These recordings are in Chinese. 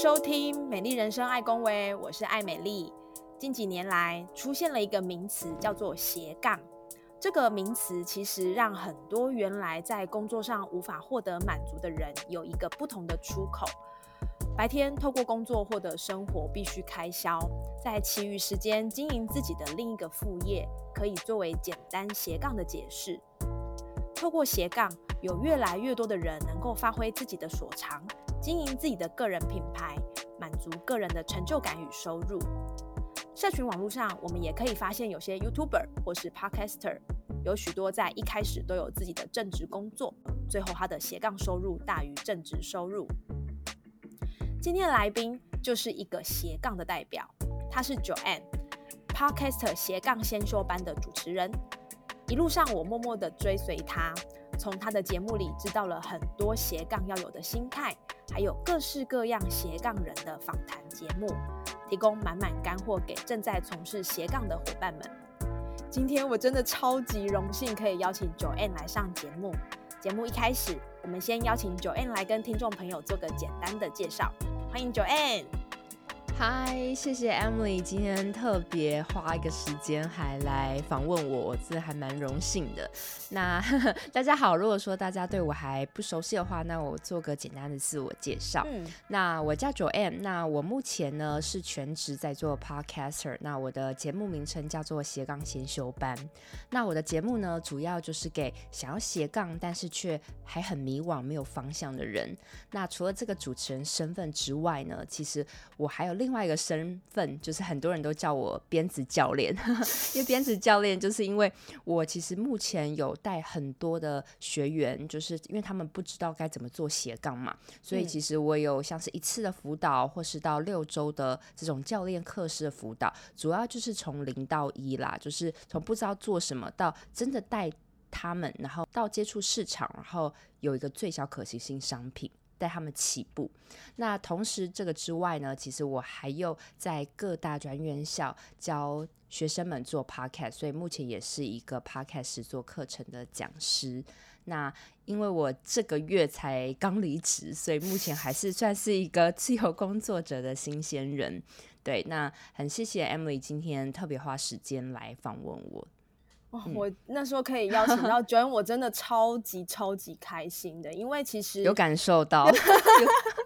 收听《美丽人生爱公威》，我是爱美丽。近几年来，出现了一个名词，叫做斜杠。这个名词其实让很多原来在工作上无法获得满足的人，有一个不同的出口。白天透过工作获得生活必须开销，在其余时间经营自己的另一个副业，可以作为简单斜杠的解释。透过斜杠，有越来越多的人能够发挥自己的所长。经营自己的个人品牌，满足个人的成就感与收入。社群网络上，我们也可以发现有些 YouTuber 或是 Podcaster，有许多在一开始都有自己的正职工作，最后他的斜杠收入大于正职收入。今天的来宾就是一个斜杠的代表，他是 Joanne，Podcaster 斜杠先修班的主持人。一路上，我默默的追随他，从他的节目里知道了很多斜杠要有的心态。还有各式各样斜杠人的访谈节目，提供满满干货给正在从事斜杠的伙伴们。今天我真的超级荣幸可以邀请 Joanne 来上节目。节目一开始，我们先邀请 Joanne 来跟听众朋友做个简单的介绍。欢迎 Joanne。嗨，谢谢 Emily，今天特别花一个时间还来访问我，我这还蛮荣幸的。那 大家好，如果说大家对我还不熟悉的话，那我做个简单的自我介绍。嗯，那我叫 Joanne，那我目前呢是全职在做 Podcaster，那我的节目名称叫做斜杠先修班。那我的节目呢，主要就是给想要斜杠但是却还很迷惘、没有方向的人。那除了这个主持人身份之外呢，其实我还有另另外一个身份就是很多人都叫我编子教练，因为编子教练就是因为我其实目前有带很多的学员，就是因为他们不知道该怎么做斜杠嘛，所以其实我有像是一次的辅导，或是到六周的这种教练课式的辅导，主要就是从零到一啦，就是从不知道做什么到真的带他们，然后到接触市场，然后有一个最小可行性商品。带他们起步。那同时，这个之外呢，其实我还有在各大专院校教学生们做 podcast，所以目前也是一个 podcast 做课程的讲师。那因为我这个月才刚离职，所以目前还是 算是一个自由工作者的新鲜人。对，那很谢谢 Emily 今天特别花时间来访问我。我那时候可以邀请到 Joan，我真的超级超级开心的，因为其实有感受到，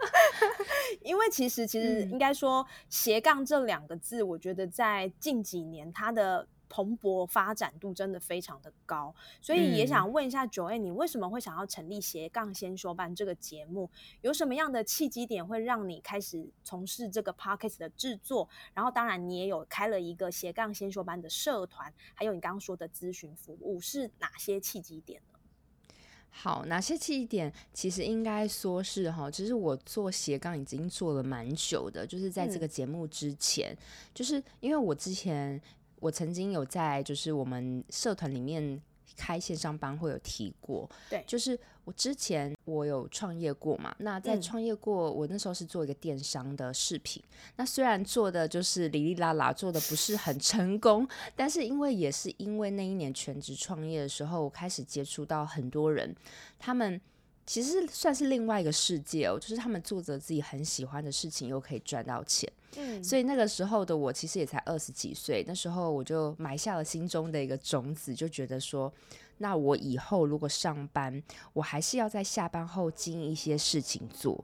因为其实其实应该说斜杠这两个字，我觉得在近几年它的。蓬勃发展度真的非常的高，所以也想问一下九 A，你为什么会想要成立斜杠先说班这个节目？有什么样的契机点会让你开始从事这个 podcast 的制作？然后当然你也有开了一个斜杠先说班的社团，还有你刚刚说的咨询服务，是哪些契机点呢？好，哪些契机点？其实应该说是哈，其实我做斜杠已经做了蛮久的，就是在这个节目之前，就是因为我之前。我曾经有在就是我们社团里面开线上班会有提过，对，就是我之前我有创业过嘛，那在创业过，我那时候是做一个电商的视频，那虽然做的就是哩哩啦啦，做的不是很成功，但是因为也是因为那一年全职创业的时候，我开始接触到很多人，他们。其实算是另外一个世界哦，就是他们做着自己很喜欢的事情，又可以赚到钱。嗯，所以那个时候的我其实也才二十几岁，那时候我就埋下了心中的一个种子，就觉得说，那我以后如果上班，我还是要在下班后经营一些事情做。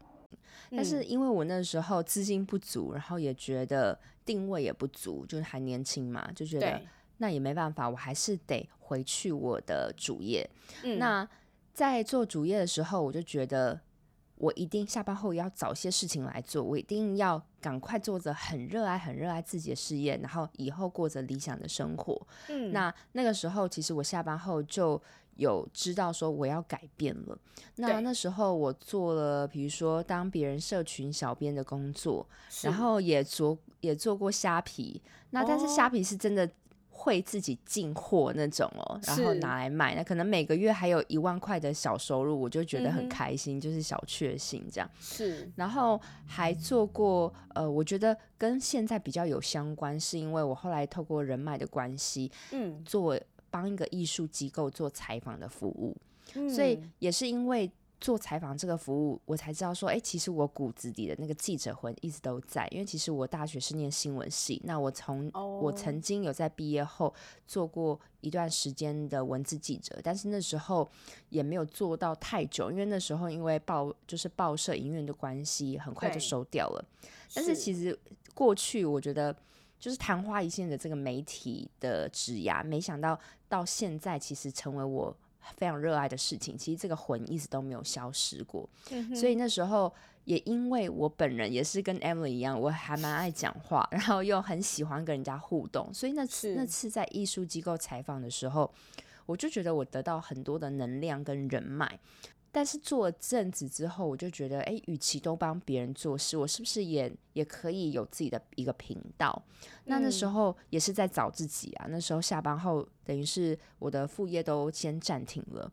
但是因为我那时候资金不足，然后也觉得定位也不足，就是还年轻嘛，就觉得那也没办法，我还是得回去我的主业。嗯，那。在做主业的时候，我就觉得我一定下班后要找些事情来做，我一定要赶快做着很热爱、很热爱自己的事业，然后以后过着理想的生活。嗯，那那个时候，其实我下班后就有知道说我要改变了。那那时候我做了，比如说当别人社群小编的工作，然后也做也做过虾皮。那但是虾皮是真的。会自己进货那种哦，然后拿来卖，那可能每个月还有一万块的小收入，我就觉得很开心，就是小确幸这样。是，然后还做过，呃，我觉得跟现在比较有相关，是因为我后来透过人脉的关系，嗯，做帮一个艺术机构做采访的服务，所以也是因为。做采访这个服务，我才知道说，哎，其实我骨子里的那个记者魂一直都在。因为其实我大学是念新闻系，那我从我曾经有在毕业后做过一段时间的文字记者，但是那时候也没有做到太久，因为那时候因为报就是报社营运的关系，很快就收掉了。但是其实过去我觉得就是昙花一现的这个媒体的职涯，没想到到现在其实成为我。非常热爱的事情，其实这个魂一直都没有消失过。所以那时候也因为我本人也是跟 Emily 一样，我还蛮爱讲话，然后又很喜欢跟人家互动，所以那次那次在艺术机构采访的时候，我就觉得我得到很多的能量跟人脉。但是做了阵子之后，我就觉得，哎，与其都帮别人做事，我是不是也也可以有自己的一个频道？那那时候也是在找自己啊。那时候下班后，等于是我的副业都先暂停了。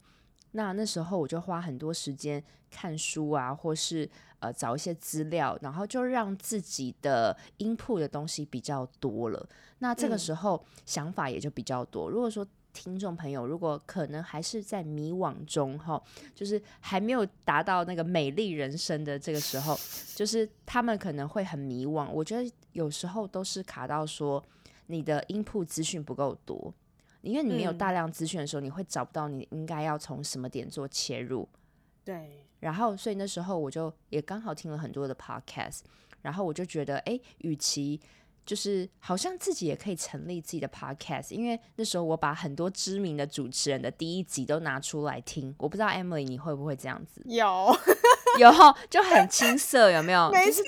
那那时候我就花很多时间看书啊，或是呃找一些资料，然后就让自己的音铺的东西比较多了。那这个时候想法也就比较多。如果说听众朋友，如果可能还是在迷惘中哈，就是还没有达到那个美丽人生的这个时候，就是他们可能会很迷惘。我觉得有时候都是卡到说你的 input 资讯不够多，因为你没有大量资讯的时候，你会找不到你应该要从什么点做切入。对，然后所以那时候我就也刚好听了很多的 podcast，然后我就觉得，哎，与其就是好像自己也可以成立自己的 podcast，因为那时候我把很多知名的主持人的第一集都拿出来听。我不知道 Emily 你会不会这样子？有 有，就很青涩，有没有？没错。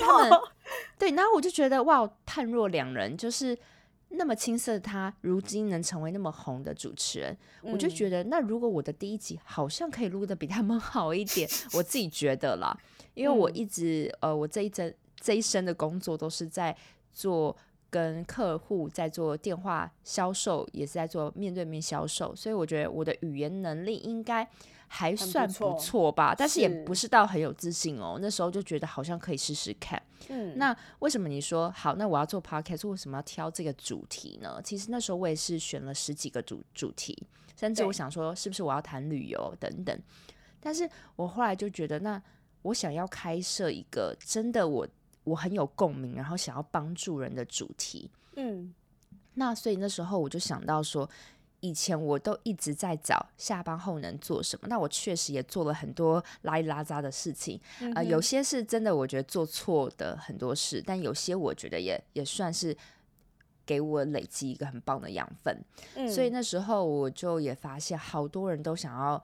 对，然后我就觉得哇，判若两人，就是那么青涩的，他如今能成为那么红的主持人，我就觉得那如果我的第一集好像可以录的比他们好一点，我自己觉得啦，因为我一直呃，我这一整这一生的工作都是在做。跟客户在做电话销售，也是在做面对面销售，所以我觉得我的语言能力应该还算不错吧，但是也不是到很有自信哦。那时候就觉得好像可以试试看。嗯，那为什么你说好？那我要做 podcast，为什么要挑这个主题呢？其实那时候我也是选了十几个主主题，甚至我想说是不是我要谈旅游等等，但是我后来就觉得，那我想要开设一个真的我。我很有共鸣，然后想要帮助人的主题，嗯，那所以那时候我就想到说，以前我都一直在找下班后能做什么，那我确实也做了很多拉里拉扎的事情，啊，有些是真的我觉得做错的很多事，但有些我觉得也也算是给我累积一个很棒的养分，嗯，所以那时候我就也发现好多人都想要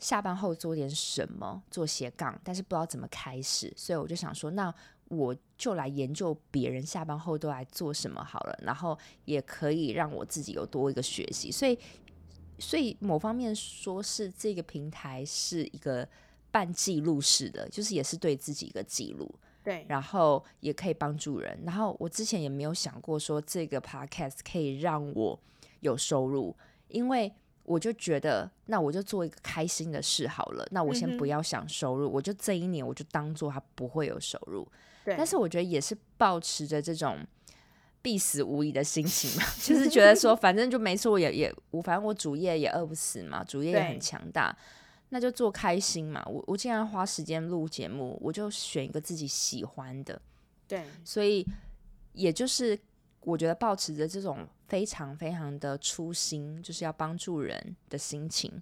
下班后做点什么，做斜杠，但是不知道怎么开始，所以我就想说那。我就来研究别人下班后都来做什么好了，然后也可以让我自己有多一个学习。所以，所以某方面说是这个平台是一个半记录式的，就是也是对自己一个记录。对，然后也可以帮助人。然后我之前也没有想过说这个 podcast 可以让我有收入，因为。我就觉得，那我就做一个开心的事好了。那我先不要想收入，我就这一年我就当做它不会有收入。对。但是我觉得也是保持着这种必死无疑的心情嘛，就是觉得说反正就没错，也也我反正我主业也饿不死嘛，主业也很强大，那就做开心嘛。我我既然花时间录节目，我就选一个自己喜欢的。对。所以也就是。我觉得保持着这种非常非常的初心，就是要帮助人的心情，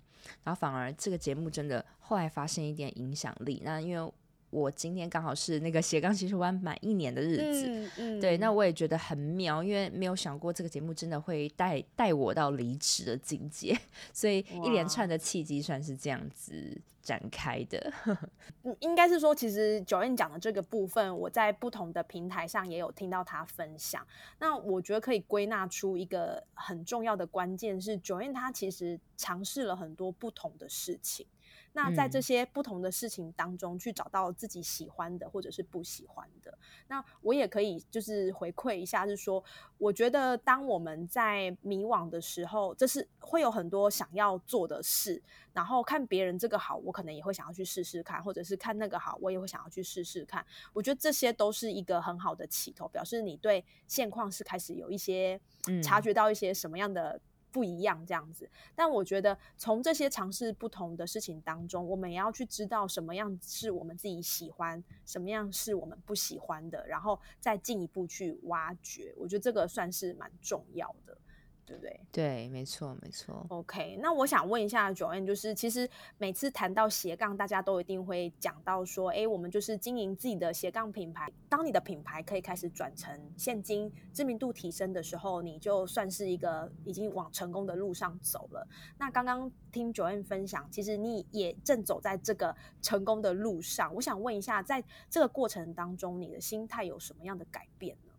然后反而这个节目真的后来发现一点影响力。那因为我今天刚好是那个斜杠其实湾满一年的日子，嗯嗯对，那我也觉得很妙，因为没有想过这个节目真的会带带我到离职的境界，所以一连串的契机算是这样子展开的。嗯应该是说，其实九燕讲的这个部分，我在不同的平台上也有听到他分享。那我觉得可以归纳出一个很重要的关键是，九燕他其实尝试了很多不同的事情。那在这嗯些不同的事情当中，去找到自己喜欢的或者是不喜欢的。那我也可以就是回馈一下，是说，我觉得当我们在迷惘的时候，这是会有很多想要做的事，然后看别人这个好，我可能也会想要去试试看，或者是看那个好，我也会想要去试试看。我觉得这些都是一个很好的起头，表示你对现况是开始有一些察嗯觉到一些什么样的不一样这样子。但我觉得从这些尝试不同的事情当中，我们也要去知道什么样是我们自己喜欢，什么样是我们不喜欢的，然后再进一步去挖掘。我觉得这个算是蛮重要的，对不对？对，没错，没错。OK，那我想问一下 Joanne，就是其实每次谈到斜杠，大家都一定会讲到说，哎，我们就是经营自己的斜杠品牌。当你的品牌可以开始转成现金、知名度提升的时候，你就算是一个已经往成功的路上走了。那刚刚听 Joanne 分享，其实你也正走在这个成功的路上。我想问一下，在这个过程当中，你的心态有什么样的改变呢？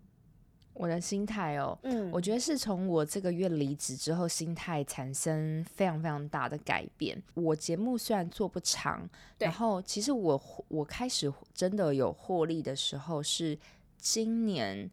我的心态哦，嗯我觉得是从我这个月离职之后，心态产生非常非常大的改变。我节目虽然做不长，对然后其实我我开始真的有获利的时候是今年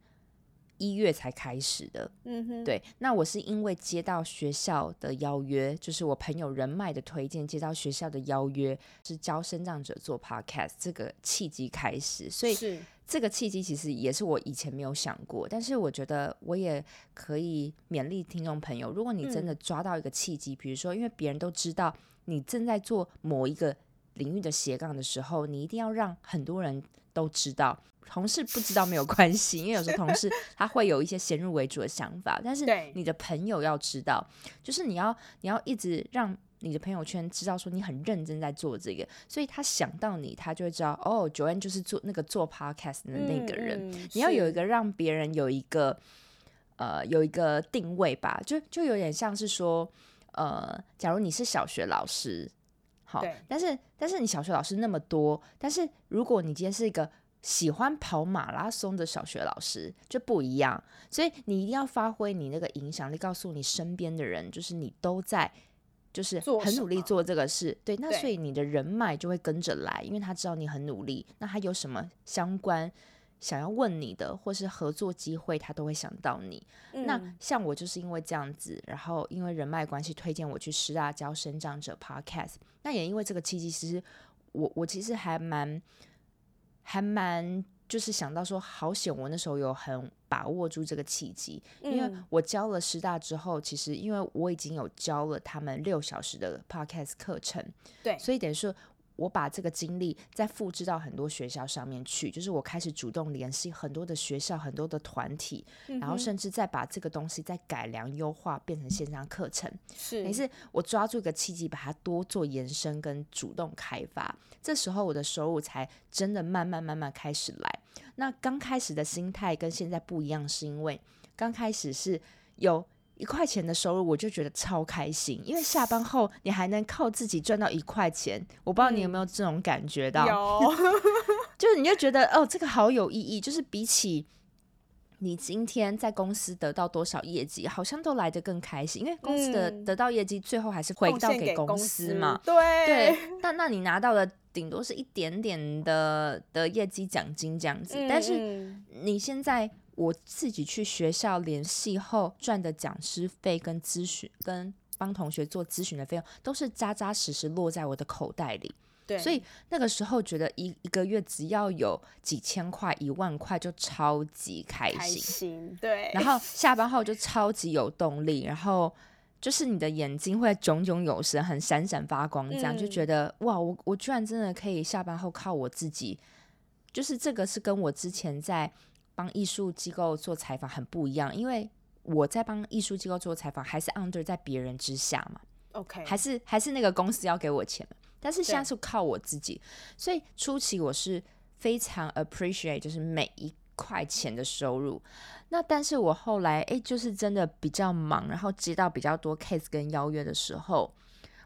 一月才开始的。嗯哼，对，那我是因为接到学校的邀约，就是我朋友人脉的推荐，接到学校的邀约，是教生长者做 podcast 这个契机开始，所以是这个契机其实也是我以前没有想过，但是我觉得我也可以勉励听众朋友，如果你真的抓到一个契机，比如说因为别人都知道你正在做某一个领域的斜杠的时候，你一定要让很多人都知道。同事不知道没有关系，因为有时候同事 他会有一些先入为主的想法，但是你的朋友要知道，就是你要你要一直让你的朋友圈知道说你很认真在做这个，所以他想到你，他就会知道哦，Joanne 就是做那个做 podcast 的那个人。嗯你要有一个让别人有一个呃有一个定位吧，就就有点像是说，呃，假如你是小学老师，好，但是但是你小学老师那么多，但是如果你今天是一个喜欢跑马拉松的小学老师就不一样，所以你一定要发挥你那个影响力，告诉你身边的人，就是你都在。就是很努力做这个事，对，那所以你的人脉就会跟着来，因为他知道你很努力，那他有什么相关想要问你的，或是合作机会，他都会想到你。那嗯。像我就是因为这样子，然后因为人脉关系推荐我去师大教生长者 Podcast，那也因为这个契机，其实我我其实还蛮还蛮就是想到说，好险我那时候有很把握住这个契机，因为嗯我教了师大之后，其实因为我已经有教了他们六小时的 Podcast 课程，对所以等于说。我把这个经历再复制到很多学校上面去，就是我开始主动联系很多的学校、很多的团体，然后甚至再把这个东西再改良优化，变成线上课程。是也是我抓住一个契机，把它多做延伸跟主动开发，这时候我的收入才真的慢慢慢慢开始来。那刚开始的心态跟现在不一样，是因为刚开始是有。一块钱的收入，我就觉得超开心，因为下班后你还能靠自己赚到一块钱。我不知道你有没有这种感觉到？有 就是你就觉得哦，这个好有意义，就是比起你今天在公司得到多少业绩，好像都来得更开心，因为公司的嗯得到业绩最后还是回贡到给公司嘛。对对，那那你拿到的顶多是一点点的的业绩奖金这样子，但是嗯你现在我自己去学校联系后赚的讲师费跟咨询跟帮同学做咨询的费用，都是扎扎实实落在我的口袋里。对，所以那个时候觉得一一个月只要有几千块、一万块就超级开开心，对，然后下班后就超级有动力，然后就是你的眼睛会炯炯有神，很闪闪发光，这样、就嗯。觉得哇，我我居然真的可以下班后靠我自己，就是这个是跟我之前在帮艺术机构做采访很不一样，因为我在帮艺术机构做采访，还是 under 在别人之下嘛。OK，还是还是那个公司要给我钱，但是现在是靠我自己，所以初期我是非常 appreciate，就是每一块钱的收入。那但是我后来诶，就是真的比较忙，然后接到比较多 case 跟邀约的时候，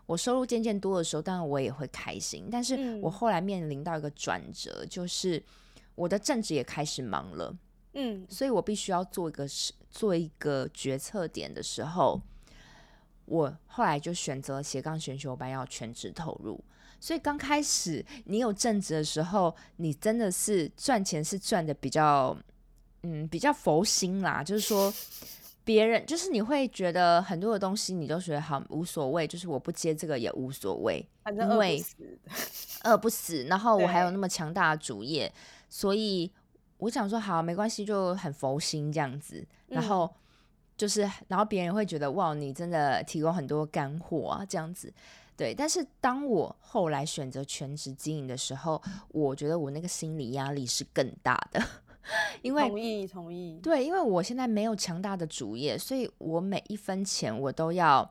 我收入渐渐多的时候，当然我也会开心。但是我后来面临到一个转折，就是我的正职也开始忙了，嗯，所以我必须要做一个是做一个决策点的时候，我后来就选择斜杠选修班要全职投入。所以刚开始你有正职的时候，你真的是赚钱是赚的比较。嗯，比较佛心啦，就是说，别人就是你会觉得很多的东西你都觉得好无所谓，就是我不接这个也无所谓，反正饿不死，饿不死。然后我还有那么强大的主业，所以我想说好没关系，就很佛心这样子。然后就是，然后别人会觉得哇，你真的提供很多干货啊，这样子。对，但是当我后来选择全职经营的时候，我觉得我那个心理压力是更大的。因为同意同意，对，因为我现在没有强大的主业，所以我每一分钱我都要，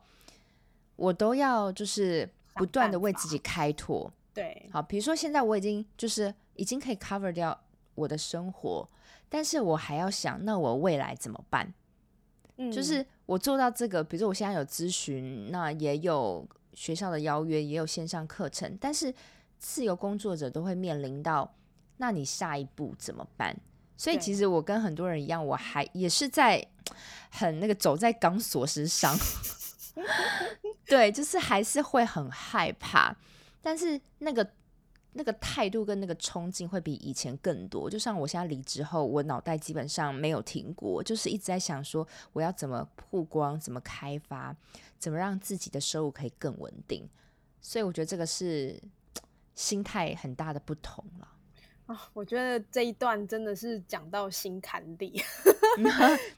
我都要就是不断的为自己开拓。对，好，比如说现在我已经就是已经可以 cover 掉我的生活，但是我还要想，那我未来怎么办？嗯，就是我做到这个，比如说我现在有咨询，那也有学校的邀约，也有线上课程，但是自由工作者都会面临到，那你下一步怎么办？所以其实我跟很多人一样，我还也是在很那个走在钢索之上，对，就是还是会很害怕，但是那个那个态度跟那个冲劲会比以前更多。就像我现在离职后，我脑袋基本上没有停过，就是一直在想说我要怎么曝光、怎么开发、怎么让自己的收入可以更稳定。所以我觉得这个是心态很大的不同了。啊，我觉得这一段真的是讲到心坎里，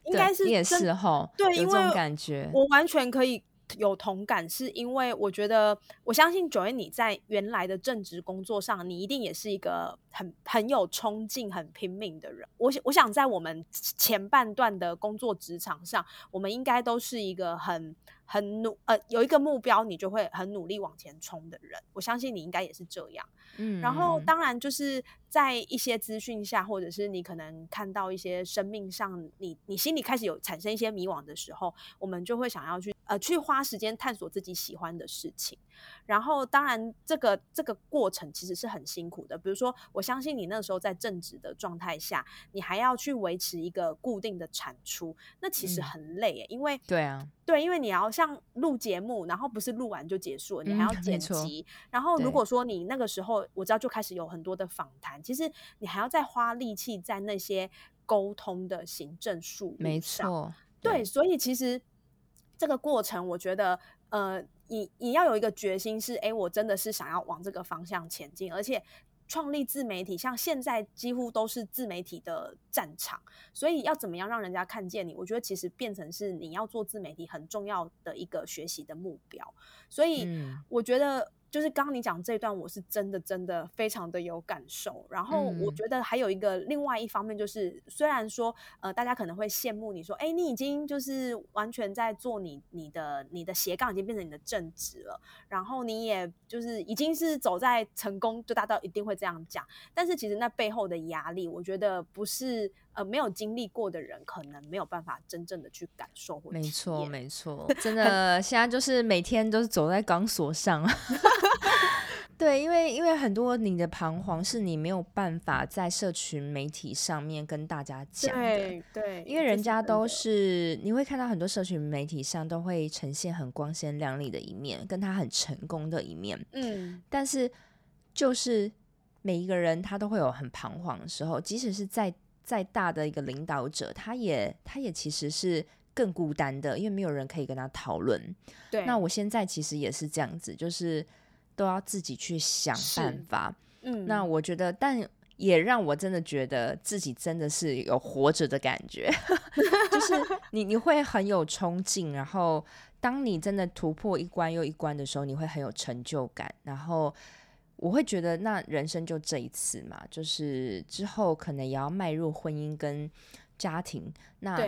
应该是也是哈，对，因为感觉我完全可以有同感，是因为我觉得我相信九月你在原来的正职工作上，你一定也是一个很很有冲劲、很拼命的人。我我想在我们前半段的工作职场上，我们应该都是一个很。很努呃，有一个目标，你就会很努力往前冲的人。我相信你应该也是这样。嗯，然后当然就是在一些资讯下，或者是你可能看到一些生命上，你你心里开始有产生一些迷惘的时候，我们就会想要去呃去花时间探索自己喜欢的事情。然后当然这个这个过程其实是很辛苦的。比如说，我相信你那时候在正职的状态下，你还要去维持一个固定的产出，那其实很累因为对啊。对，因为你要像录节目，然后不是录完就结束了，你还要剪辑。然后如果说你那个时候，我知道就开始有很多的访谈，其实你还要再花力气在那些沟通的行政术没错，对，所以其实这个过程，我觉得，呃，你你要有一个决心，是哎，我真的是想要往这个方向前进，而且。创立自媒体，像现在几乎都是自媒体的战场，所以要怎么样让人家看见你？我觉得其实变成是你要做自媒体很重要的一个学习的目标。所以我觉得。就是刚刚你讲这段，我是真的真的非常的有感受。然后我觉得还有一个另外一方面，就是虽然说呃，大家可能会羡慕你说，哎，你已经就是完全在做你你的你的斜杠，已经变成你的正职了。然后你也就是已经是走在成功，就大家一定会这样讲。但是其实那背后的压力，我觉得不是。呃，没有经历过的人，可能没有办法真正的去感受或没错，没错，真 的，现在就是每天都是走在钢索上。对，因为因为很多你的彷徨是你没有办法在社群媒体上面跟大家讲的。对，因为人家都是你会看到很多社群媒体上都会呈现很光鲜亮丽的一面，跟他很成功的一面。嗯，但是就是每一个人他都会有很彷徨的时候，即使是在。再大的一个领导者，他也他也其实是更孤单的，因为没有人可以跟他讨论。对，那我现在其实也是这样子，就是都要自己去想办法。嗯，那我觉得，但也让我真的觉得自己真的是有活着的感觉，就是你你会很有冲劲，然后当你真的突破一关又一关的时候，你会很有成就感，然后。我会觉得，那人生就这一次嘛，就是之后可能也要迈入婚姻跟家庭。那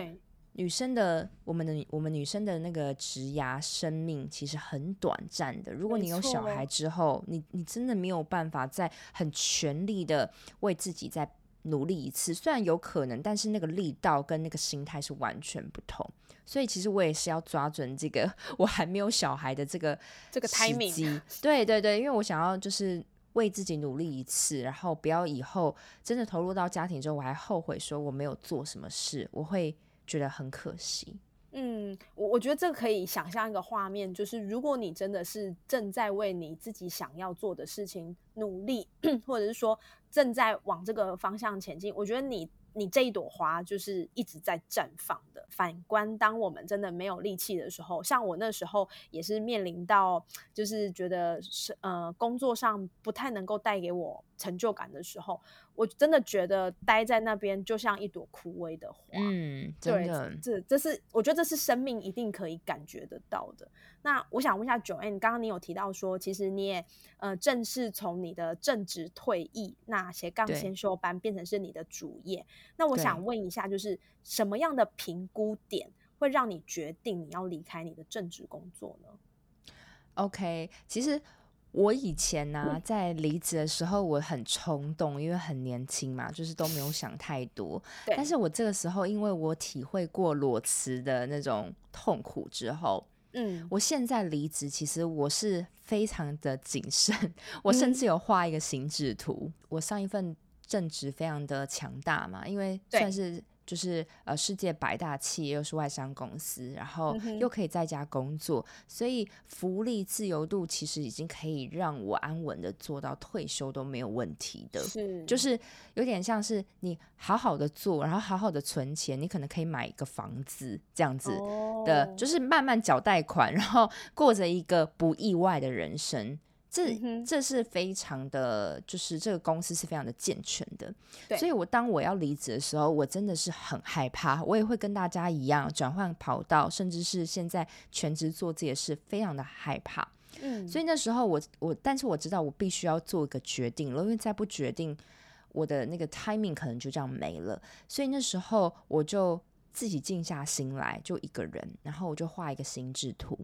女生的我们的我们女生的那个职涯生命其实很短暂的。如果你有小孩之后，你你真的没有办法再很全力的为自己再努力一次。虽然有可能，但是那个力道跟那个心态是完全不同。所以其实我也是要抓准这个 我还没有小孩的这个这个 timing。对对对，因为我想要就是为自己努力一次，然后不要以后真的投入到家庭之后，我还后悔说我没有做什么事，我会。觉得很可惜。嗯，我我觉得这可以想象一个画面，就是如果你真的是正在为你自己想要做的事情努力，或者是说正在往这个方向前进，我觉得你。你这一朵花就是一直在绽放的。反观，当我们真的没有力气的时候，像我那时候也是面临到，就是觉得是呃工作上不太能够带给我成就感的时候，我真的觉得待在那边就像一朵枯萎的花。嗯，真的，这这是我觉得这是生命一定可以感觉得到的。那我想问一下九 N，刚刚你有提到说，其实你也呃正式从你的正职退役，那斜杠先修班变成是你的主业。那我想问一下，就是什么样的评估点会让你决定你要离开你的正职工作呢？OK，其实我以前呢在离职的时候我很冲动，因为很年轻嘛，就是都没有想太多。但是我这个时候，因为我体会过裸辞的那种痛苦之后。嗯，我现在离职，其实我是非常的谨慎，我甚至有画一个行止图。我上一份正职非常的强大嘛，因为算是。就是呃，世界百大企业又是外商公司，然后又可以在家工作，所以福利自由度其实已经可以让我安稳的做到退休都没有问题的。是，就是有点像是你好好的做，然后好好的存钱，你可能可以买一个房子这样子的，就是慢慢缴贷款，然后过着一个不意外的人生。这这是非常的，就是这个公司是非常的健全的，所以我当我要离职的时候，我真的是很害怕，我也会跟大家一样转换跑道，甚至是现在全职做这些事，非常的害怕。嗯，所以那时候我我，但是我知道我必须要做一个决定了，因为再不决定，我的那个 timing 可能就这样没了。所以那时候我就自己静下心来，就一个人，然后我就画一个心智图。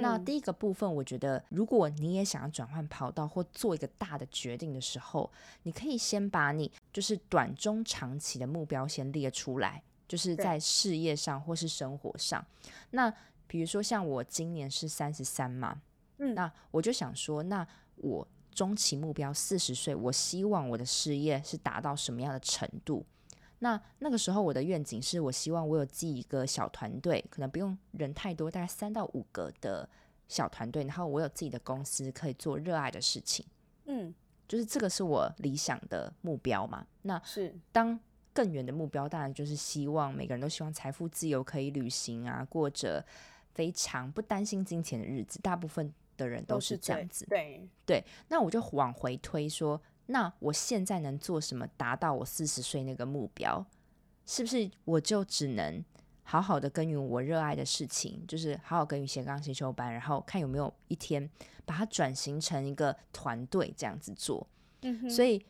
那第一个部分，我觉得，如果你也想要转换跑道或做一个大的决定的时候，你可以先把你就是短中长期的目标先列出来，就是在事业上或是生活上。那比如说像我今年是三十三嘛，嗯，那我就想说，那我中期目标四十岁，我希望我的事业是达到什么样的程度？那那个时候，我的愿景是我希望我有自己一个小团队，可能不用人太多，大概三到五个的小团队，然后我有自己的公司，可以做热爱的事情。嗯，就是这个是我理想的目标嘛。那是当更远的目标，当然就是希望每个人都希望财富自由，可以旅行啊，过着非常不担心金钱的日子。大部分的人都是这样子。对对，那我就往回推说。那我现在能做什么达到我四十岁那个目标？是不是我就只能好好的耕耘我热爱的事情，就是好好耕耘斜杠先修班，然后看有没有一天把它转型成一个团队这样子做。嗯所以，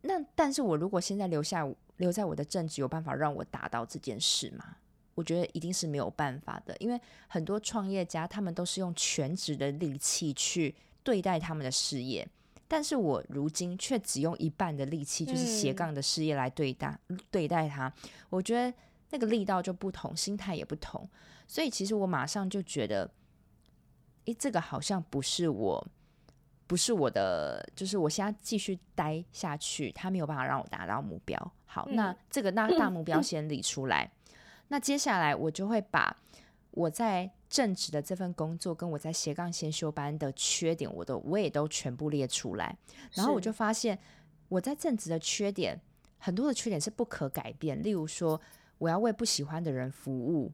那但是我如果现在留下留在我的正职，有办法让我达到这件事吗？我觉得一定是没有办法的，因为很多创业家他们都是用全职的力气去对待他们的事业。但是我如今却只用一半的力气，就是斜杠的事业来对待对待它，我觉得那个力道就不同，心态也不同，所以其实我马上就觉得，诶，这个好像不是我，不是我的，就是我现在继续待下去，他没有办法让我达到目标。好，那这个那大目标先理出来，那接下来我就会把我在。正职的这份工作跟我在斜杠先修班的缺点，我都我也都全部列出来，然后我就发现我在正职的缺点很多的缺点是不可改变，例如说我要为不喜欢的人服务，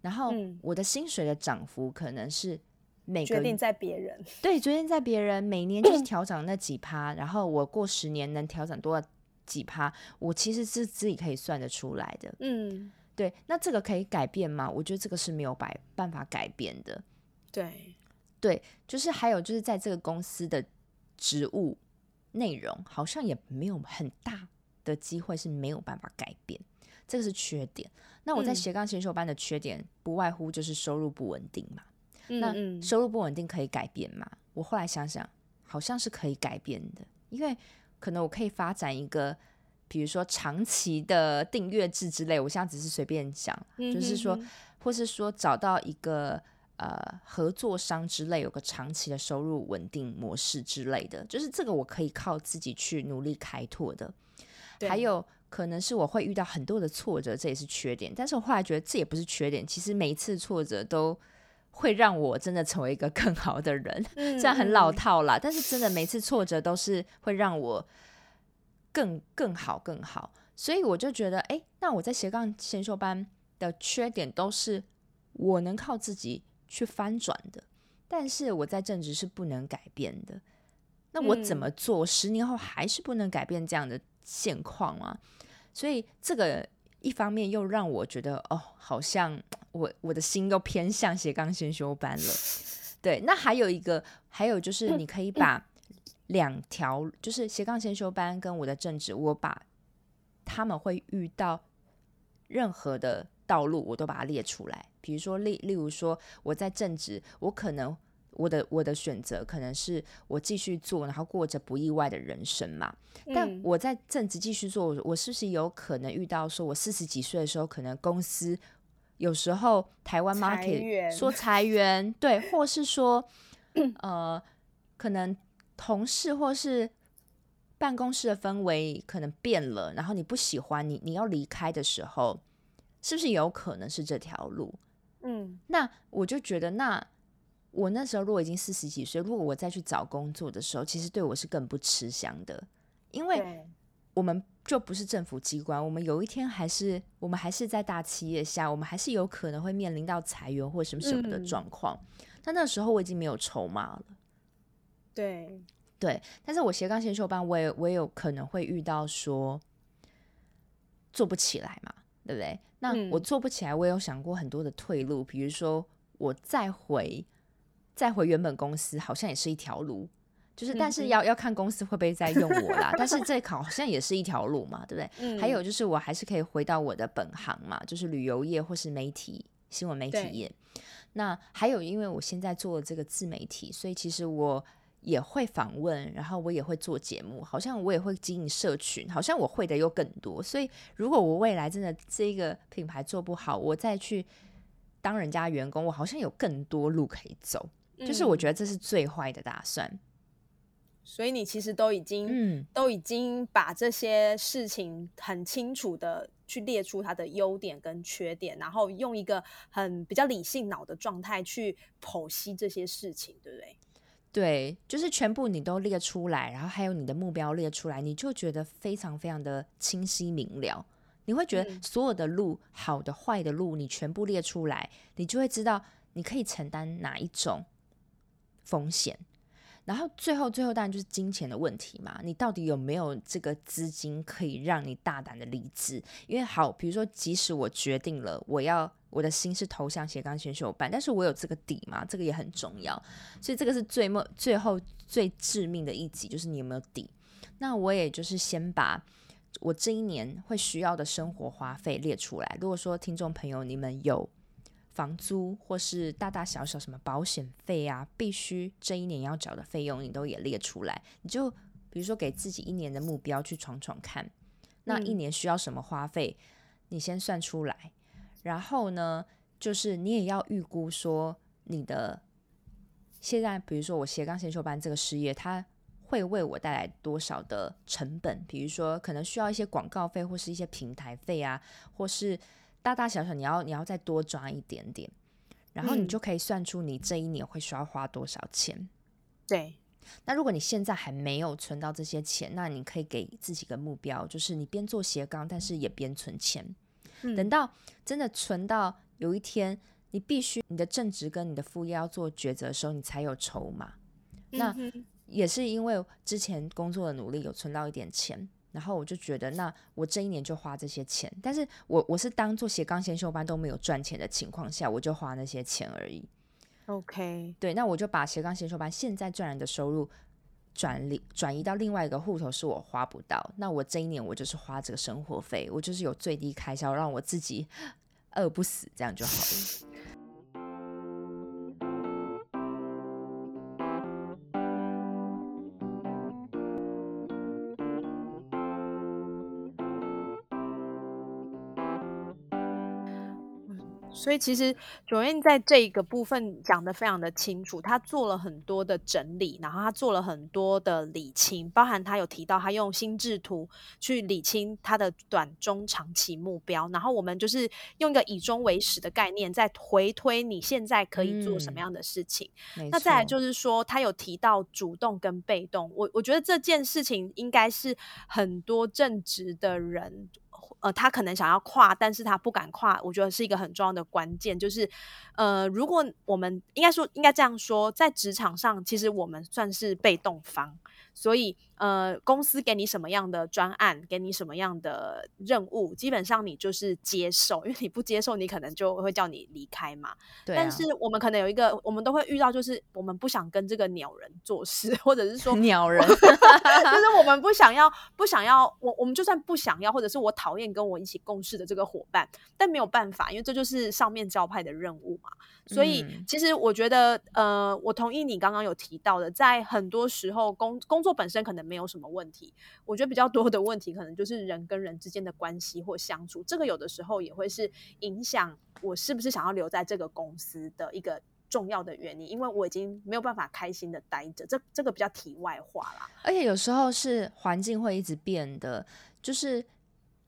然后我的薪水的涨幅可能是每个决定在别人，对，决定在别人，每年就是调整那几趴，然后我过十年能调整多少几趴，我其实是自己可以算得出来的，嗯。对，那这个可以改变吗？我觉得这个是没有办办法改变的。对，对，就是还有就是在这个公司的职务内容，好像也没有很大的机会是没有办法改变。这个是缺点。那我在斜杠先修班的缺点，不外乎就是收入不稳定嘛。那收入不稳定可以改变吗？我后来想想，好像是可以改变的，因为可能我可以发展一个，比如说长期的订阅制之类。我现在只是随便讲，就是说，或是说找到一个呃合作商之类，有个长期的收入稳定模式之类的，就是这个我可以靠自己去努力开拓的。还有。可能是我会遇到很多的挫折，这也是缺点。但是我后来觉得这也不是缺点，其实每一次挫折都会让我真的成为一个更好的人。虽然很老套啦，但是真的每次挫折都是会让我更更好更好。所以我就觉得，哎，那我在斜杠先修班的缺点都是我能靠自己去翻转的，但是我在正职是不能改变的。那我怎么做？十年后还是不能改变这样的现况啊？所以这个一方面又让我觉得哦，好像我我的心又偏向斜杠先修班了。对，那还有一个，还有就是你可以把两条，就是斜杠先修班跟我的正职，我把他们会遇到任何的道路，我都把它列出来。比如说，例例如说，我在正职，我可能。我的我的选择可能是我继续做，然后过着不意外的人生嘛。但我在正职继续做，我是不是有可能遇到说，我四十几岁的时候，可能公司有时候台湾 market 说裁员，对，或是说呃，可能同事或是办公室的氛围可能变了，然后你不喜欢你你要离开的时候，是不是有可能是这条路？嗯，那我就觉得那。我那时候如果已经四十几岁，如果我再去找工作的时候，其实对我是更不吃香的，因为我们就不是政府机关，我们有一天还是我们还是在大企业下，我们还是有可能会面临到裁员或什么什么的状况。但那时候我已经没有筹码了，对对。但是我斜杠先修班，我也我也有可能会遇到说做不起来嘛，对不对？那我做不起来，我有想过很多的退路，比如说我再回。再回原本公司好像也是一条路，就是但是要要看公司会不会再用我啦。但是这考好像也是一条路嘛，对不对？还有就是我还是可以回到我的本行嘛，就是旅游业或是媒体新闻媒体业。那还有因为我现在做这个自媒体，所以其实我也会访问，然后我也会做节目，好像我也会经营社群，好像我会的又更多。所以如果我未来真的这个品牌做不好，我再去当人家员工，我好像有更多路可以走。就是我觉得这是最坏的打算，所以你其实都已经，嗯，都已经把这些事情很清楚的去列出它的优点跟缺点，然后用一个很比较理性脑的状态去剖析这些事情，对不对？对，就是全部你都列出来，然后还有你的目标列出来，你就觉得非常非常的清晰明了。你会觉得所有的路，好的、坏的路，你全部列出来，你就会知道你可以承担哪一种。风险，然后最后最后当然就是金钱的问题嘛。你到底有没有这个资金可以让你大胆的离职？因为好，比如说，即使我决定了我要我的心是投向斜杠选手班，但是我有这个底嘛？这个也很重要。所以这个是最末最后最致命的一集，就是你有没有底。那我也就是先把我这一年会需要的生活花费列出来。如果说听众朋友你们有。房租或是大大小小什么保险费啊，必须这一年要缴的费用，你都也列出来。你就比如说给自己一年的目标去闯闯看，那一年需要什么花费，你先算出来。然后呢，就是你也要预估说你的现在，比如说我斜杠先修班这个事业，它会为我带来多少的成本？比如说可能需要一些广告费，或是一些平台费啊，或是。大大小小，你要你要再多抓一点点，然后你就可以算出你这一年会需要花多少钱。对，那如果你现在还没有存到这些钱，那你可以给自己个目标，就是你边做斜杠，但是也边存钱。等到真的存到有一天，你必须你的正职跟你的副业要做抉择的时候，你才有筹码。那也是因为之前工作的努力，有存到一点钱。然后我就觉得，那我这一年就花这些钱，但是我我是当做斜杠先修班都没有赚钱的情况下，我就花那些钱而已。OK，对，那我就把斜杠先修班现在赚来的收入转离转移到另外一个户头是我花不到，那我这一年我就是花这个生活费，我就是有最低开销，让我自己 饿不死，这样就好了。所以其实九燕在这一个部分讲的非常的清楚，他做了很多的整理，然后他做了很多的理清，包含他有提到他用心智图去理清他的短中长期目标，然后我们就是用一个以终为始的概念，再回推你现在可以做什么样的事情。那再来就是说，他有提到主动跟被动，我我觉得这件事情应该是很多正直的人。呃，他可能想要跨，但是他不敢跨，我觉得是一个很重要的关键，就是，呃，如果我们应该说，应该这样说，在职场上，其实我们算是被动方。所以，呃，公司给你什么样的专案，给你什么样的任务，基本上你就是接受，因为你不接受，你可能就会叫你离开嘛。对。但是我们可能有一个，我们都会遇到，就是我们不想跟这个鸟人做事，或者是说鸟人，就是我们不想要，不想要，我我们就算不想要，或者是我讨厌跟我一起共事的这个伙伴，但没有办法，因为这就是上面交派的任务嘛。所以，其实我觉得，呃，我同意你刚刚有提到的，在很多时候工工作本身可能没有什么问题，我觉得比较多的问题可能就是人跟人之间的关系或相处，这个有的时候也会是影响我是不是想要留在这个公司的一个重要的原因，因为我已经没有办法开心的待着，这这个比较题外话啦。而且有时候是环境会一直变的，就是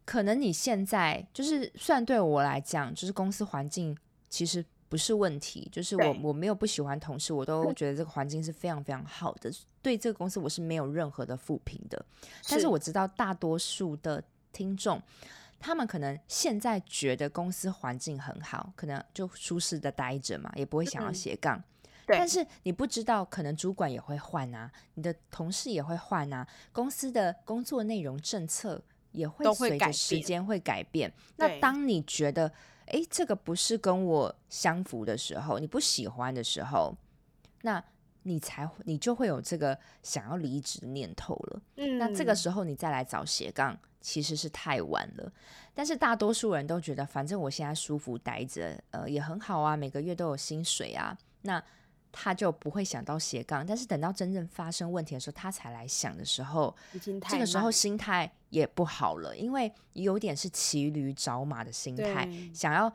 可能你现在就是虽然对我来讲，就是公司环境其实。不是问题，就是我我没有不喜欢同事，我都觉得这个环境是非常非常好的。对这个公司，我是没有任何的负评的。但是我知道大多数的听众，他们可能现在觉得公司环境很好，可能就舒适的待着嘛，也不会想要斜杠。但是你不知道，可能主管也会换啊，你的同事也会换啊，公司的工作内容政策也会随着时间会改变。那当你觉得。哎，这个不是跟我相符的时候，你不喜欢的时候，那你才你就会有这个想要离职的念头了。嗯，那这个时候你再来找斜杠，其实是太晚了。但是大多数人都觉得，反正我现在舒服待着，呃，也很好啊，每个月都有薪水啊，那。他就不会想到斜杠，但是等到真正发生问题的时候，他才来想的时候，这个时候心态也不好了，因为有点是骑驴找马的心态，想要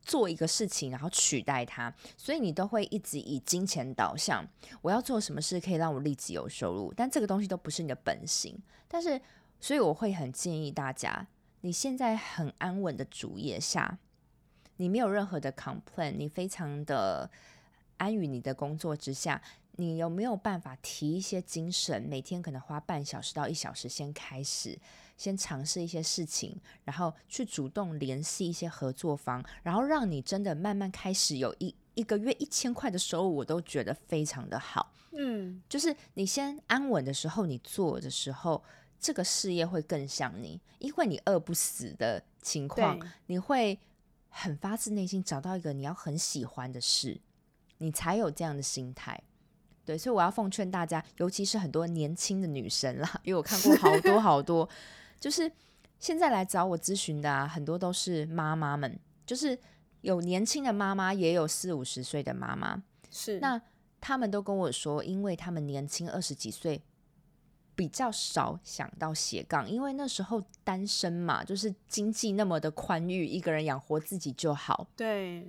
做一个事情然后取代他，所以你都会一直以金钱导向，我要做什么事可以让我立即有收入，但这个东西都不是你的本心。但是，所以我会很建议大家，你现在很安稳的主业下，你没有任何的 complain，你非常的。安于你的工作之下，你有没有办法提一些精神？每天可能花半小时到一小时，先开始，先尝试一些事情，然后去主动联系一些合作方，然后让你真的慢慢开始有一一个月一千块的收入，我都觉得非常的好。嗯，就是你先安稳的时候，你做的时候，这个事业会更像你，因为你饿不死的情况，你会很发自内心找到一个你要很喜欢的事。你才有这样的心态，对，所以我要奉劝大家，尤其是很多年轻的女生啦，因为我看过好多好多，就是现在来找我咨询的啊，很多都是妈妈们，就是有年轻的妈妈，也有四五十岁的妈妈，是，那他们都跟我说，因为他们年轻二十几岁，比较少想到斜杠，因为那时候单身嘛，就是经济那么的宽裕，一个人养活自己就好，对。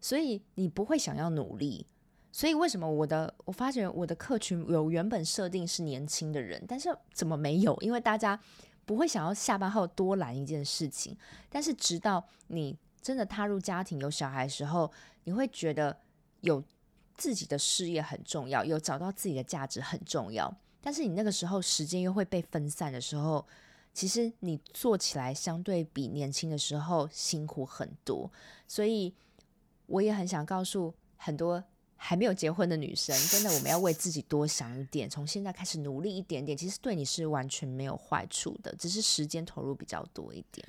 所以你不会想要努力，所以为什么我的我发觉我的客群有原本设定是年轻的人，但是怎么没有？因为大家不会想要下班后多揽一件事情，但是直到你真的踏入家庭有小孩的时候，你会觉得有自己的事业很重要，有找到自己的价值很重要。但是你那个时候时间又会被分散的时候，其实你做起来相对比年轻的时候辛苦很多，所以。我也很想告诉很多还没有结婚的女生，真的，我们要为自己多想一点，从现在开始努力一点点，其实对你是完全没有坏处的，只是时间投入比较多一点。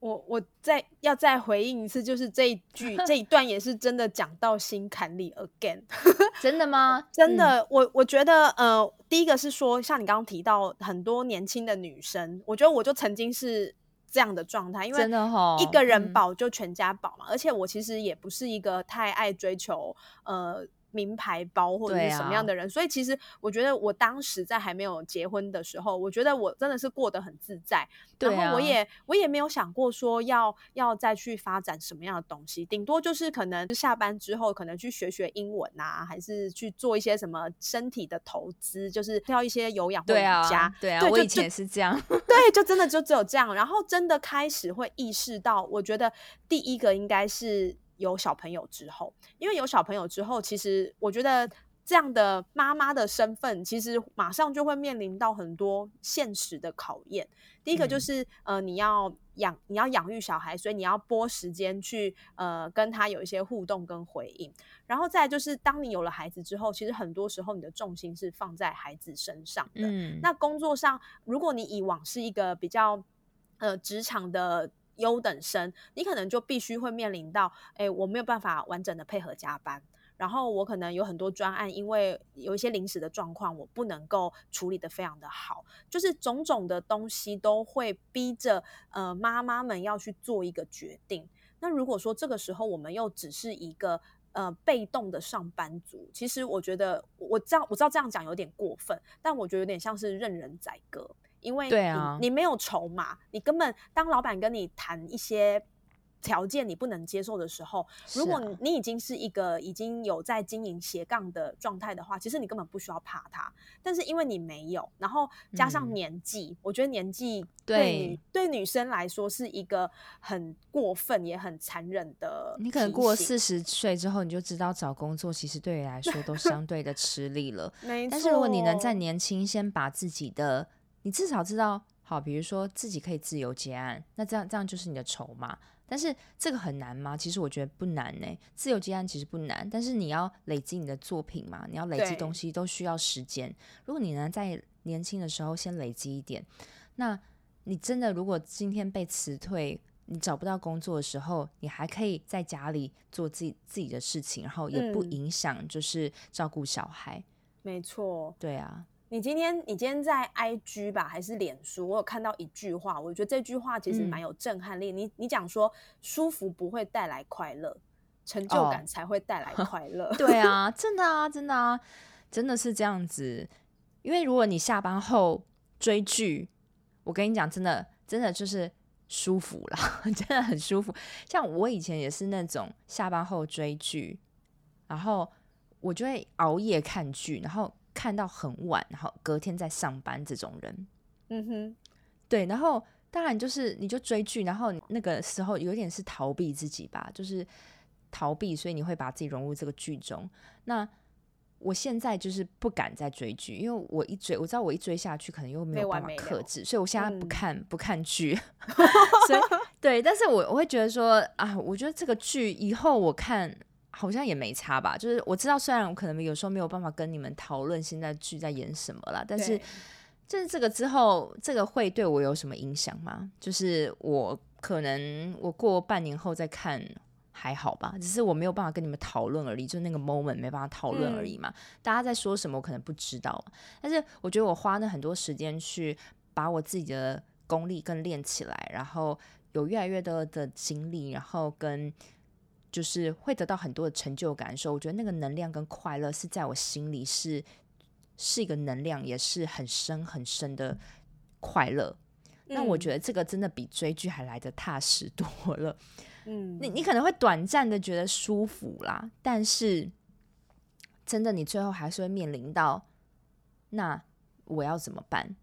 我我再要再回应一次，就是这一句这一段也是真的讲到心坎里 again，真的吗？真的，我我觉得呃，第一个是说，像你刚刚提到很多年轻的女生，我觉得我就曾经是这样的状态，因为真的哈，一个人保就全家保嘛，而且我其实也不是一个太爱追求呃。名牌包或者是什么样的人，所以其实我觉得我当时在还没有结婚的时候，我觉得我真的是过得很自在。然后我也我也没有想过说要要再去发展什么样的东西，顶多就是可能下班之后可能去学学英文啊，还是去做一些什么身体的投资，就是跳一些有氧或瑜伽。对啊，我以前是这样。对，就真的就只有这样，然后真的开始会意识到，我觉得第一个应该是。有小朋友之后，因为有小朋友之后，其实我觉得这样的妈妈的身份，其实马上就会面临到很多现实的考验。第一个就是，呃，你要养，你要养育小孩，所以你要拨时间去，呃，跟他有一些互动跟回应。然后再就是，当你有了孩子之后，其实很多时候你的重心是放在孩子身上的。嗯，那工作上，如果你以往是一个比较，呃，职场的。优等生，你可能就必须会面临到，哎，我没有办法完整的配合加班，然后我可能有很多专案，因为有一些临时的状况，我不能够处理的非常的好，就是种种的东西都会逼着呃妈妈们要去做一个决定。那如果说这个时候我们又只是一个呃被动的上班族，其实我觉得我这样我知道这样讲有点过分，但我觉得有点像是任人宰割。因为对啊，你没有筹码，你根本当老板跟你谈一些条件你不能接受的时候，如果你已经是一个已经有在经营斜杠的状态的话，其实你根本不需要怕他。但是因为你没有，然后加上年纪，我觉得年纪对对女生来说是一个很过分也很残忍的。你可能过四十岁之后，你就知道找工作其实对你来说都相 对的吃力了。没错。但是如果你能在年轻先把自己的你至少知道，好，比如说自己可以自由结案，那这样这样就是你的筹码。但是这个很难吗？其实我觉得不难呢。自由结案其实不难，但是你要累积你的作品嘛，你要累积东西都需要时间。如果你能在年轻的时候先累积一点，那你真的如果今天被辞退，你找不到工作的时候，你还可以在家里做自己自己的事情，然后也不影响就是照顾小孩。没错，对啊。你今天，你今天在 IG 吧，还是脸书？我有看到一句话，我觉得这句话其实蛮有震撼力。你你讲说，舒服不会带来快乐，成就感才会带来快乐。对啊，真的啊，真的啊，真的是这样子。因为如果你下班后追剧，我跟你讲，真的真的就是舒服了，真的很舒服。像我以前也是那种下班后追剧，然后我就会熬夜看剧，然后。看到很晚，然后隔天再上班这种人，嗯哼，对，然后当然就是你就追剧，然后那个时候有点是逃避自己吧，就是逃避，所以你会把自己融入这个剧中。那我现在就是不敢再追剧，因为我一追，我知道我一追下去可能又没有办法克制，所以我现在不看不看剧。所以对，但是我我会觉得说啊，我觉得这个剧以后我看。好像也没差吧，就是我知道，虽然我可能有时候没有办法跟你们讨论现在剧在演什么啦，但是就是这个之后，这个会对我有什么影响吗？就是我可能我过半年后再看还好吧，只是我没有办法跟你们讨论而已，就那个 moment 没办法讨论而已嘛。大家在说什么，我可能不知道，但是我觉得我花了很多时间去把我自己的功力更练起来，然后有越来越多的精力，然后跟。就是会得到很多的成就感，时候我觉得那个能量跟快乐是在我心里是是一个能量，也是很深很深的快乐。那我觉得这个真的比追剧还来的踏实多了。嗯，你你可能会短暂的觉得舒服啦，但是真的你最后还是会面临到那我要怎么办？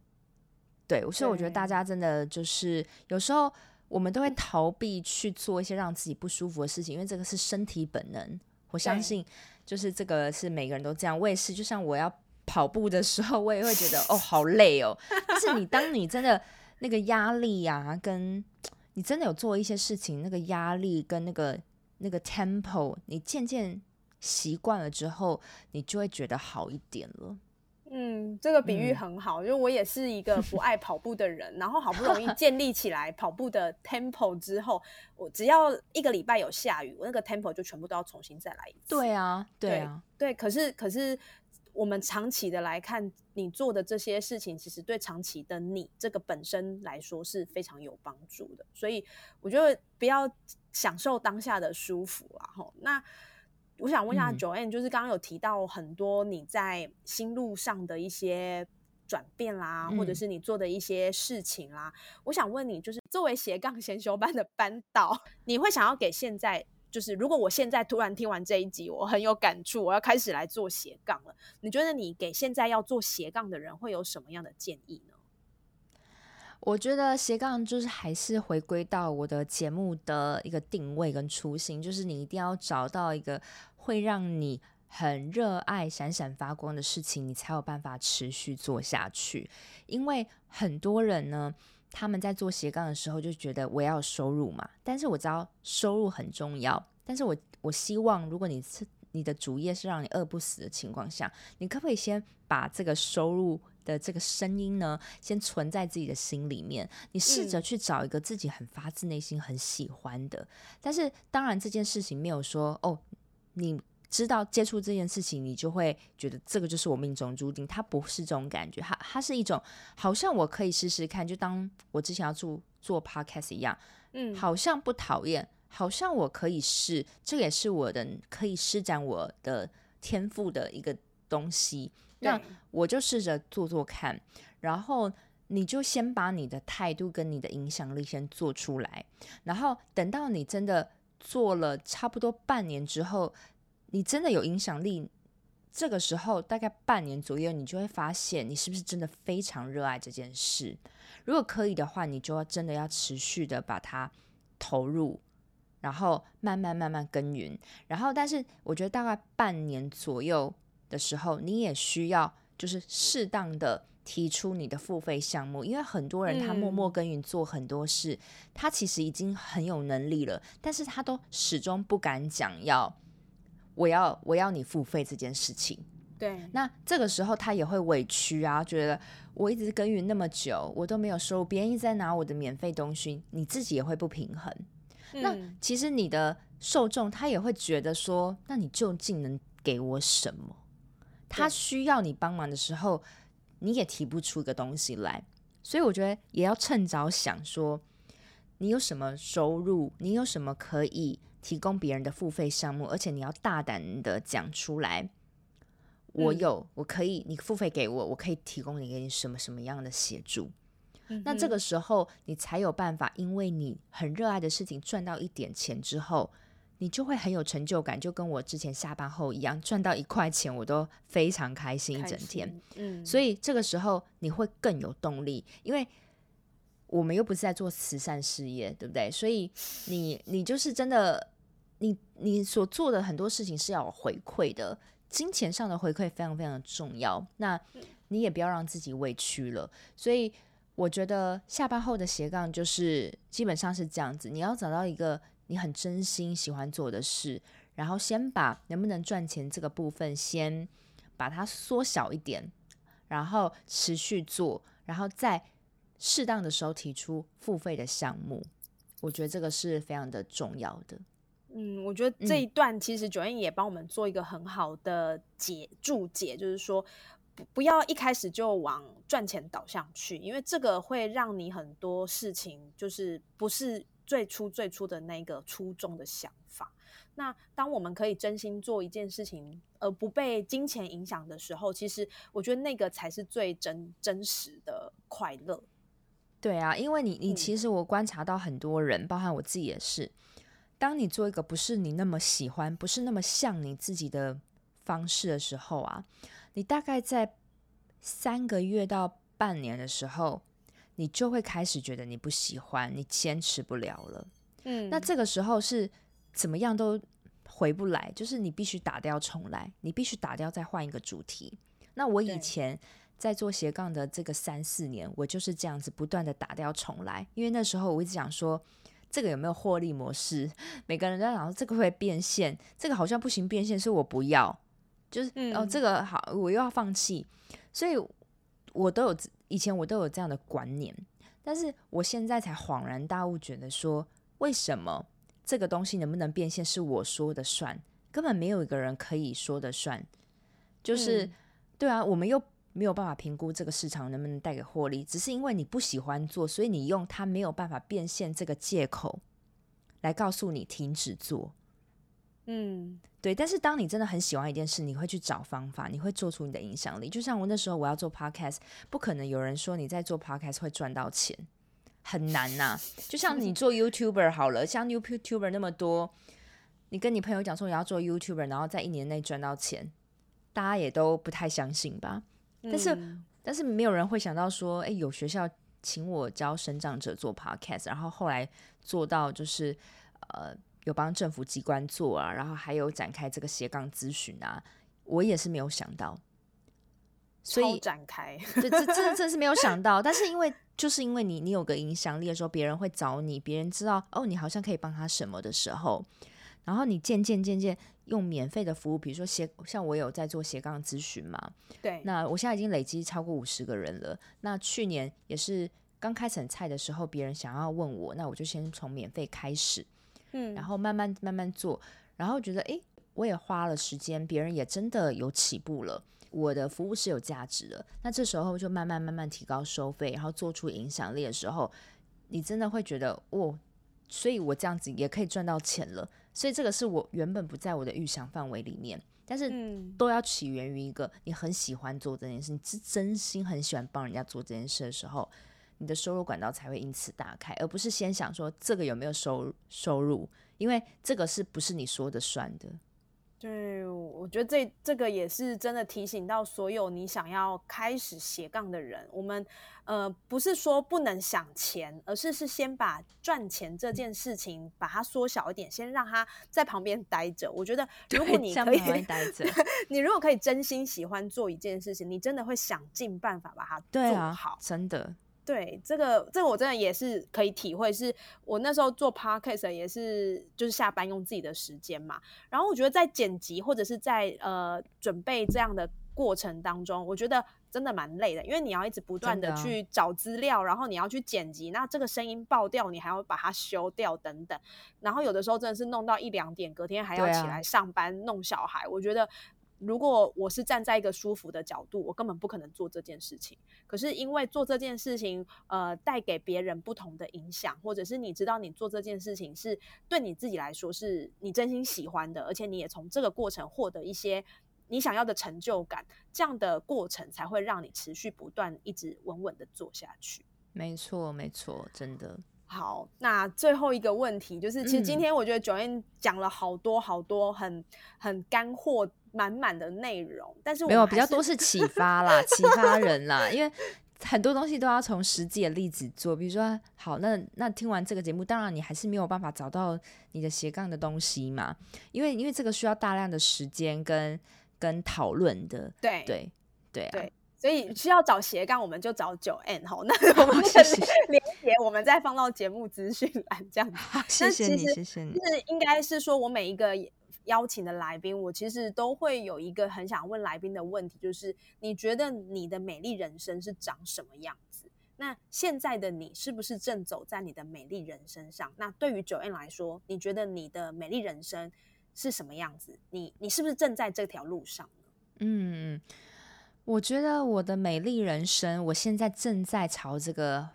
对，所以我觉得大家真的就是有时候。我们都会逃避去做一些让自己不舒服的事情，因为这个是身体本能。我相信，就是这个是每个人都这样。我也是，就像我要跑步的时候，我也会觉得哦，好累哦。但是你当你真的那个压力呀，跟你真的有做一些事情，那个压力跟那个那个 tempo，你渐渐习惯了之后，你就会觉得好一点了。嗯，这个比喻很好，因为我也是一个不爱跑步的人，然后好不容易建立起来跑步的 tempo 之后，我只要一个礼拜有下雨，我那个 tempo 就全部都要重新再来一次。对啊，对啊，对。可是，可是我们长期的来看，你做的这些事情，其实对长期的你这个本身来说是非常有帮助的。所以，我觉得不要享受当下的舒服啊，吼，那。我想问一下 Joanne，就是刚刚有提到很多你在心路上的一些转变啦，或者是你做的一些事情啦。我想问你，就是作为斜杠先修班的班导，你会想要给现在，就是如果我现在突然听完这一集，我很有感触，我要开始来做斜杠了。你觉得你给现在要做斜杠的人会有什么样的建议呢？我觉得斜杠就是还是回归到我的节目的一个定位跟初心，就是你一定要找到一个。会让你很热爱、闪闪发光的事情，你才有办法持续做下去。因为很多人呢，他们在做斜杠的时候就觉得我要收入嘛，但是我知道收入很重要，但是我我希望如果你是你的主业是让你饿不死的情况下，你可不可以先把这个收入的这个声音呢，先存在自己的心里面？你试着去找一个自己很发自内心很喜欢的，但是当然这件事情没有说哦。你知道接触这件事情，你就会觉得这个就是我命中注定。它不是这种感觉，它它是一种好像我可以试试看，就当我之前要做做 podcast 一样，嗯，好像不讨厌，好像我可以试，这也是我的可以施展我的天赋的一个东西。那我就试着做做看，然后你就先把你的态度跟你的影响力先做出来，然后等到你真的。做了差不多半年之后，你真的有影响力。这个时候大概半年左右，你就会发现你是不是真的非常热爱这件事。如果可以的话，你就要真的要持续的把它投入，然后慢慢慢慢耕耘。然后，但是我觉得大概半年左右的时候，你也需要就是适当的。提出你的付费项目，因为很多人他默默耕耘做很多事，他其实已经很有能力了，但是他都始终不敢讲要我要我要你付费这件事情。对，那这个时候他也会委屈啊，觉得我一直耕耘那么久，我都没有收入，别人一直在拿我的免费东西，你自己也会不平衡。那其实你的受众他也会觉得说，那你究竟能给我什么？他需要你帮忙的时候。你也提不出一个东西来，所以我觉得也要趁早想说，你有什么收入，你有什么可以提供别人的付费项目，而且你要大胆的讲出来。我有，我可以，你付费给我，我可以提供你给你什么什么样的协助。那这个时候你才有办法，因为你很热爱的事情赚到一点钱之后。你就会很有成就感，就跟我之前下班后一样，赚到一块钱我都非常开心一整天。嗯，所以这个时候你会更有动力，因为我们又不是在做慈善事业，对不对？所以你你就是真的，你你所做的很多事情是要有回馈的，金钱上的回馈非常非常的重要。那你也不要让自己委屈了。所以我觉得下班后的斜杠就是基本上是这样子，你要找到一个。你很真心喜欢做的事，然后先把能不能赚钱这个部分先把它缩小一点，然后持续做，然后在适当的时候提出付费的项目，我觉得这个是非常的重要的。嗯，我觉得这一段其实九燕也帮我们做一个很好的解注解，就是说不不要一开始就往赚钱导向去，因为这个会让你很多事情就是不是。最初最初的那个初衷的想法，那当我们可以真心做一件事情，而不被金钱影响的时候，其实我觉得那个才是最真真实的快乐。对啊，因为你你其实我观察到很多人，包含我自己也是，当你做一个不是你那么喜欢、不是那么像你自己的方式的时候啊，你大概在三个月到半年的时候。你就会开始觉得你不喜欢，你坚持不了了。嗯，那这个时候是怎么样都回不来，就是你必须打掉重来，你必须打掉再换一个主题。那我以前在做斜杠的这个三四年，我就是这样子不断的打掉重来，因为那时候我一直想说，这个有没有获利模式？每个人都在讲说这个会变现，这个好像不行变现，是我不要。就是哦，这个好，我又要放弃，所以我都有以前我都有这样的观念，但是我现在才恍然大悟，觉得说为什么这个东西能不能变现是我说的算，根本没有一个人可以说的算，就是对啊，我们又没有办法评估这个市场能不能带给获利，只是因为你不喜欢做，所以你用它没有办法变现这个借口来告诉你停止做。嗯，对。但是当你真的很喜欢一件事，你会去找方法，你会做出你的影响力。就像我那时候我要做 podcast，不可能有人说你在做 podcast 会赚到钱，很难呐。就像你做 YouTuber 好了，像 YouTuber 那么多，你跟你朋友讲说你要做 YouTuber，然后在一年内赚到钱，大家也都不太相信吧？但是，但是没有人会想到说，哎，有学校请我教生长者做 podcast，然后后来做到就是呃。有帮政府机关做啊，然后还有展开这个斜杠咨询啊，我也是没有想到，所以展开，这这这真是没有想到，但是因为就是因为你你有个影响力的时候，别人会找你，别人知道哦，你好像可以帮他什么的时候，然后你渐渐渐渐用免费的服务，比如说斜像我有在做斜杠咨询嘛，对，那我现在已经累积超过五十个人了，那去年也是刚开始菜的时候，别人想要问我，那我就先从免费开始。嗯，然后慢慢慢慢做，然后觉得哎，我也花了时间，别人也真的有起步了，我的服务是有价值的。那这时候就慢慢慢慢提高收费，然后做出影响力的时候，你真的会觉得哦，所以我这样子也可以赚到钱了。所以这个是我原本不在我的预想范围里面，但是都要起源于一个你很喜欢做这件事，你是真心很喜欢帮人家做这件事的时候。你的收入管道才会因此打开，而不是先想说这个有没有收收入，因为这个是不是你说的算的？对，我觉得这这个也是真的提醒到所有你想要开始斜杠的人，我们呃不是说不能想钱，而是是先把赚钱这件事情把它缩小一点，先让它在旁边待着。我觉得 如果你可以待着，你如果可以真心喜欢做一件事情，你真的会想尽办法把它做好，真的。对这个，这个我真的也是可以体会。是我那时候做 podcast 也是，就是下班用自己的时间嘛。然后我觉得在剪辑或者是在呃准备这样的过程当中，我觉得真的蛮累的，因为你要一直不断的去找资料，然后你要去剪辑，那这个声音爆掉，你还要把它修掉等等。然后有的时候真的是弄到一两点，隔天还要起来上班弄小孩，我觉得。如果我是站在一个舒服的角度，我根本不可能做这件事情。可是因为做这件事情，呃，带给别人不同的影响，或者是你知道你做这件事情是对你自己来说是你真心喜欢的，而且你也从这个过程获得一些你想要的成就感，这样的过程才会让你持续不断一直稳稳的做下去。没错，没错，真的。好，那最后一个问题就是，其实今天我觉得九燕讲了好多好多很很干货。满满的内容，但是没有比较多是启发啦，启发人啦，因为很多东西都要从实际的例子做。比如说，好，那那听完这个节目，当然你还是没有办法找到你的斜杠的东西嘛，因为因为这个需要大量的时间跟跟讨论的。对对对啊，所以需要找斜杠，我们就找九 N 哈。那我们的 连接我们再放到节目资讯栏这样子。谢谢你，谢谢你。是应该是说我每一个。邀请的来宾，我其实都会有一个很想问来宾的问题，就是你觉得你的美丽人生是长什么样子？那现在的你是不是正走在你的美丽人生上？那对于九 N 来说，你觉得你的美丽人生是什么样子？你你是不是正在这条路上呢？嗯，我觉得我的美丽人生，我现在正在朝这个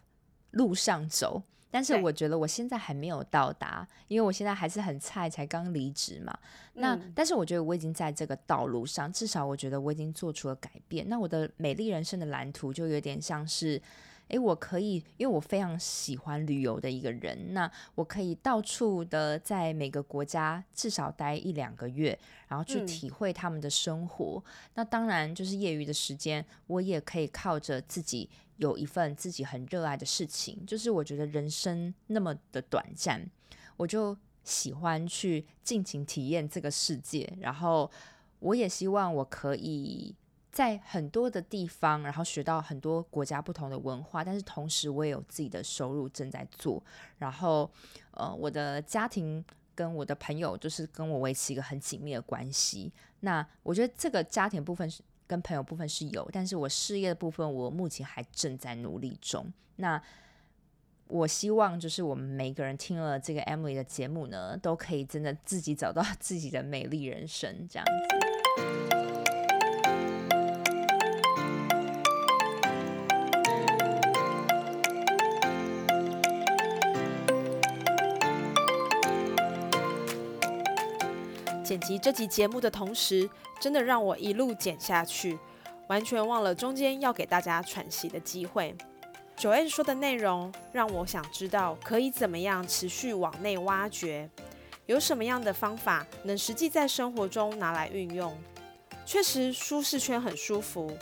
路上走。但是我觉得我现在还没有到达，因为我现在还是很菜，才刚离职嘛。那但是我觉得我已经在这个道路上，至少我觉得我已经做出了改变。那我的美丽人生的蓝图就有点像是，诶，我可以，因为我非常喜欢旅游的一个人，那我可以到处的在每个国家至少待一两个月，然后去体会他们的生活。那当然就是业余的时间，我也可以靠着自己。有一份自己很热爱的事情，就是我觉得人生那么的短暂，我就喜欢去尽情体验这个世界。然后，我也希望我可以在很多的地方，然后学到很多国家不同的文化。但是同时，我也有自己的收入正在做。然后，呃，我的家庭跟我的朋友，就是跟我维持一个很紧密的关系。那我觉得这个家庭部分是跟朋友部分是有，但是我事业的部分，我目前还正在努力中。那我希望就是我们每个人听了这个 Emily 的节目呢，都可以真的自己找到 自己的美丽人生，这样子。剪辑这集节目的同时，真的让我一路剪下去，完全忘了中间要给大家喘息的机会。九 N 说的内容让我想知道，可以怎么样持续往内挖掘，有什么样的方法能实际在生活中拿来运用？确实，舒适圈很舒服，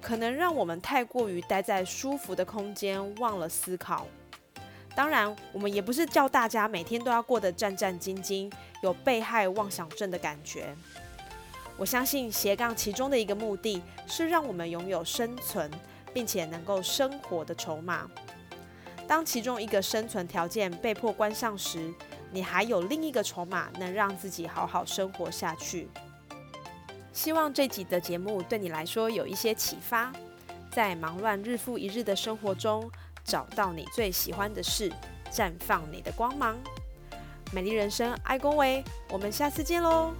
可能让我们太过于待在舒服的空间，忘了思考。当然，我们也不是叫大家每天都要过得战战兢兢。有被害妄想症的感觉。我相信斜杠其中的一个目的是让我们拥有生存并且能够生活的筹码。当其中一个生存条件被迫关上时，你还有另一个筹码能让自己好好生活下去。希望这集的节目对你来说有一些启发，在忙乱日复一日的生活中，找到你最喜欢的事，绽放你的光芒。美丽人生，爱恭维，我们下次见喽。